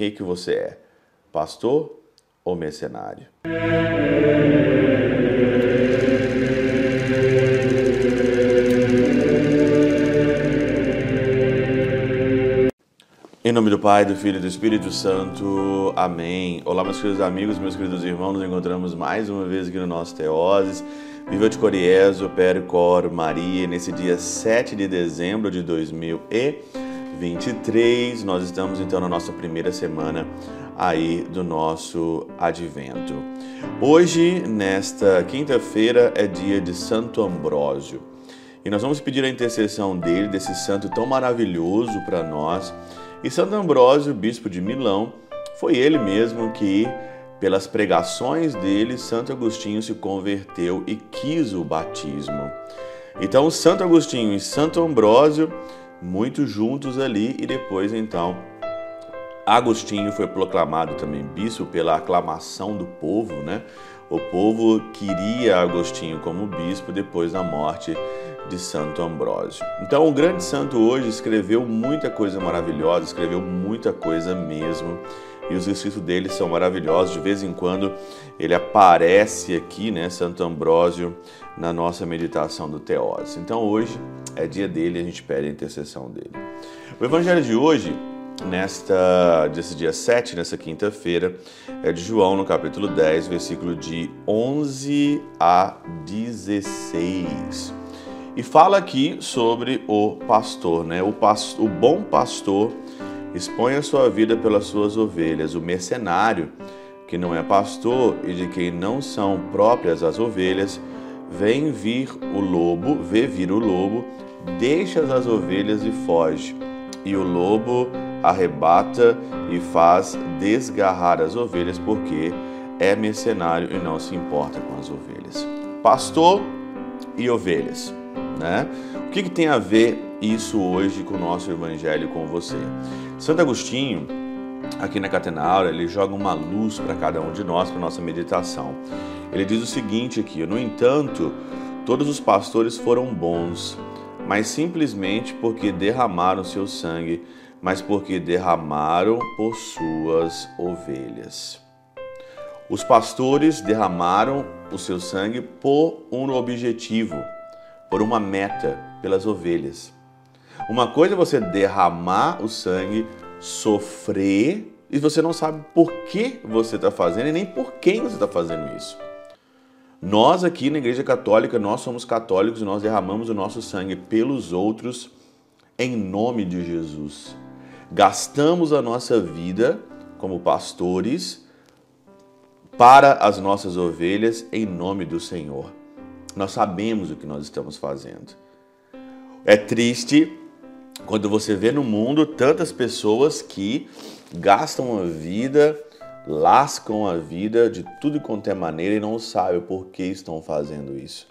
Quem que você é? Pastor ou mercenário? Em nome do Pai, do Filho e do Espírito Santo. Amém. Olá, meus queridos amigos, meus queridos irmãos. Nos encontramos mais uma vez aqui no nosso Teoses. Viva de Coriezo, Percor, Maria. Nesse dia 7 de dezembro de 2023, nós estamos então na nossa primeira semana aí do nosso advento. Hoje, nesta quinta-feira, é dia de Santo Ambrósio. E nós vamos pedir a intercessão dele, desse santo tão maravilhoso para nós e Santo Ambrósio, bispo de Milão, foi ele mesmo que, pelas pregações dele, Santo Agostinho se converteu e quis o batismo. Então, Santo Agostinho e Santo Ambrósio, muito juntos ali, e depois, então, Agostinho foi proclamado também bispo pela aclamação do povo, né? O povo queria Agostinho como bispo depois da morte de Santo Ambrósio. Então, o grande santo hoje escreveu muita coisa maravilhosa, escreveu muita coisa mesmo, e os escritos dele são maravilhosos. De vez em quando ele aparece aqui, né, Santo Ambrósio, na nossa meditação do Teose. Então, hoje é dia dele a gente pede a intercessão dele. O evangelho de hoje nesta desse dia 7, nessa quinta-feira, é de João, no capítulo 10, versículo de 11 a 16. E fala aqui sobre o pastor, né? O, pastor, o bom pastor expõe a sua vida pelas suas ovelhas. O mercenário, que não é pastor e de quem não são próprias as ovelhas, vem vir o lobo, vê vir o lobo, deixa as ovelhas e foge. E o lobo arrebata e faz desgarrar as ovelhas porque é mercenário e não se importa com as ovelhas. Pastor e ovelhas. Né? O que, que tem a ver isso hoje com o nosso evangelho com você? Santo Agostinho, aqui na Catenaura, ele joga uma luz para cada um de nós, para nossa meditação. Ele diz o seguinte aqui: No entanto, todos os pastores foram bons, mas simplesmente porque derramaram seu sangue, mas porque derramaram por suas ovelhas. Os pastores derramaram o seu sangue por um objetivo por uma meta, pelas ovelhas. Uma coisa é você derramar o sangue, sofrer, e você não sabe por que você está fazendo e nem por quem você está fazendo isso. Nós aqui na Igreja Católica, nós somos católicos e nós derramamos o nosso sangue pelos outros em nome de Jesus. Gastamos a nossa vida como pastores para as nossas ovelhas em nome do Senhor. Nós sabemos o que nós estamos fazendo. É triste quando você vê no mundo tantas pessoas que gastam a vida, lascam a vida de tudo quanto é maneira e não sabem por que estão fazendo isso.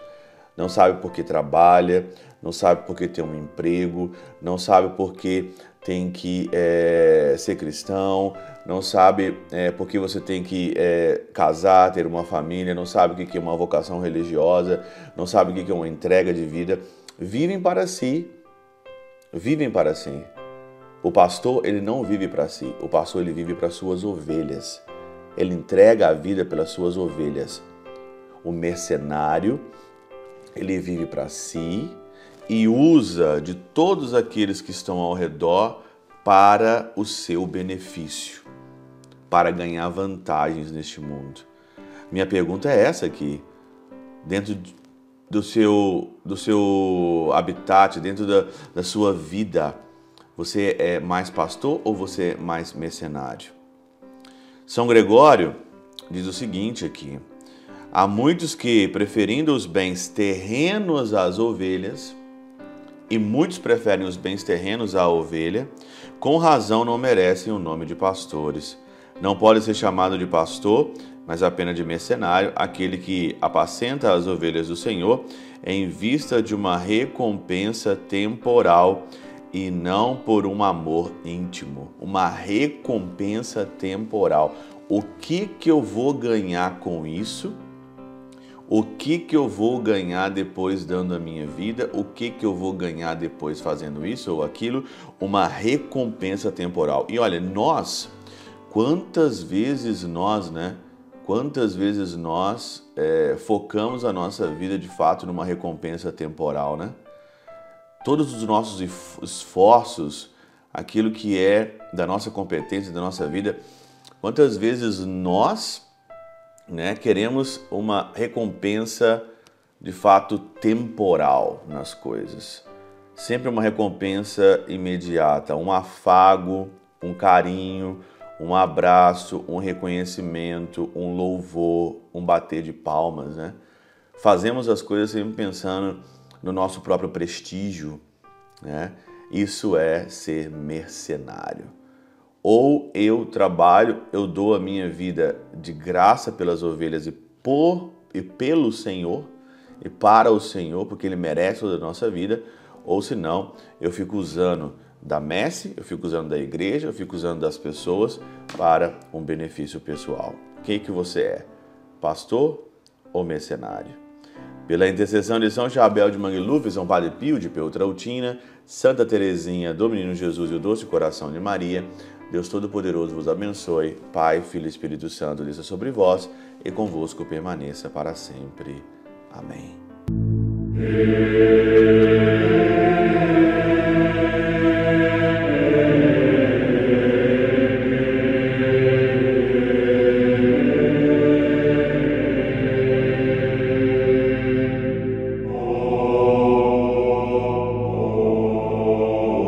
Não sabe por que trabalha, não sabe por que tem um emprego, não sabe por que tem que é, ser cristão, não sabe é, por que você tem que é, casar, ter uma família, não sabe o que é uma vocação religiosa, não sabe o que é uma entrega de vida. Vivem para si. Vivem para si. O pastor, ele não vive para si. O pastor, ele vive para suas ovelhas. Ele entrega a vida pelas suas ovelhas. O mercenário, ele vive para si e usa de todos aqueles que estão ao redor para o seu benefício, para ganhar vantagens neste mundo. Minha pergunta é essa aqui. Dentro do seu, do seu habitat, dentro da, da sua vida, você é mais pastor ou você é mais mercenário? São Gregório diz o seguinte aqui: há muitos que, preferindo os bens terrenos às ovelhas, e muitos preferem os bens terrenos à ovelha, com razão não merecem o nome de pastores. Não pode ser chamado de pastor, mas apenas de mercenário, aquele que apacenta as ovelhas do Senhor em vista de uma recompensa temporal e não por um amor íntimo. Uma recompensa temporal. O que que eu vou ganhar com isso? o que que eu vou ganhar depois dando a minha vida, o que que eu vou ganhar depois fazendo isso ou aquilo, uma recompensa temporal. E olha, nós quantas vezes nós, né? Quantas vezes nós é, focamos a nossa vida de fato numa recompensa temporal, né? Todos os nossos esforços, aquilo que é da nossa competência, da nossa vida, quantas vezes nós né, queremos uma recompensa de fato temporal nas coisas. Sempre uma recompensa imediata, um afago, um carinho, um abraço, um reconhecimento, um louvor, um bater de palmas, né? Fazemos as coisas sempre pensando no nosso próprio prestígio, né? Isso é ser mercenário. Ou eu trabalho, eu dou a minha vida de graça pelas ovelhas e por e pelo Senhor e para o Senhor, porque ele merece toda a nossa vida, ou senão eu fico usando da messe, eu fico usando da igreja, eu fico usando das pessoas para um benefício pessoal. Quem que você é? Pastor ou mercenário? Pela intercessão de São Chabel de Mangluf, São Padre Pio de Peutrautina, Santa Teresinha do Menino Jesus e o Doce Coração de Maria, Deus Todo-Poderoso vos abençoe, Pai, Filho e Espírito Santo, desça sobre vós e convosco permaneça para sempre. Amém.